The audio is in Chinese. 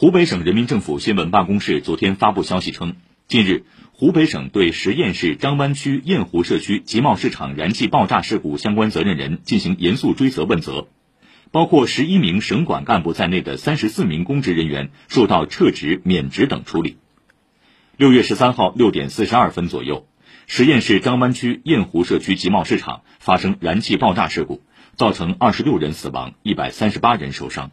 湖北省人民政府新闻办公室昨天发布消息称，近日湖北省对十堰市张湾区堰湖社区集贸市场燃气爆炸事故相关责任人进行严肃追责问责，包括十一名省管干部在内的三十四名公职人员受到撤职、免职等处理。六月十三号六点四十二分左右，十堰市张湾区堰湖社区集贸市场发生燃气爆炸事故，造成二十六人死亡，一百三十八人受伤。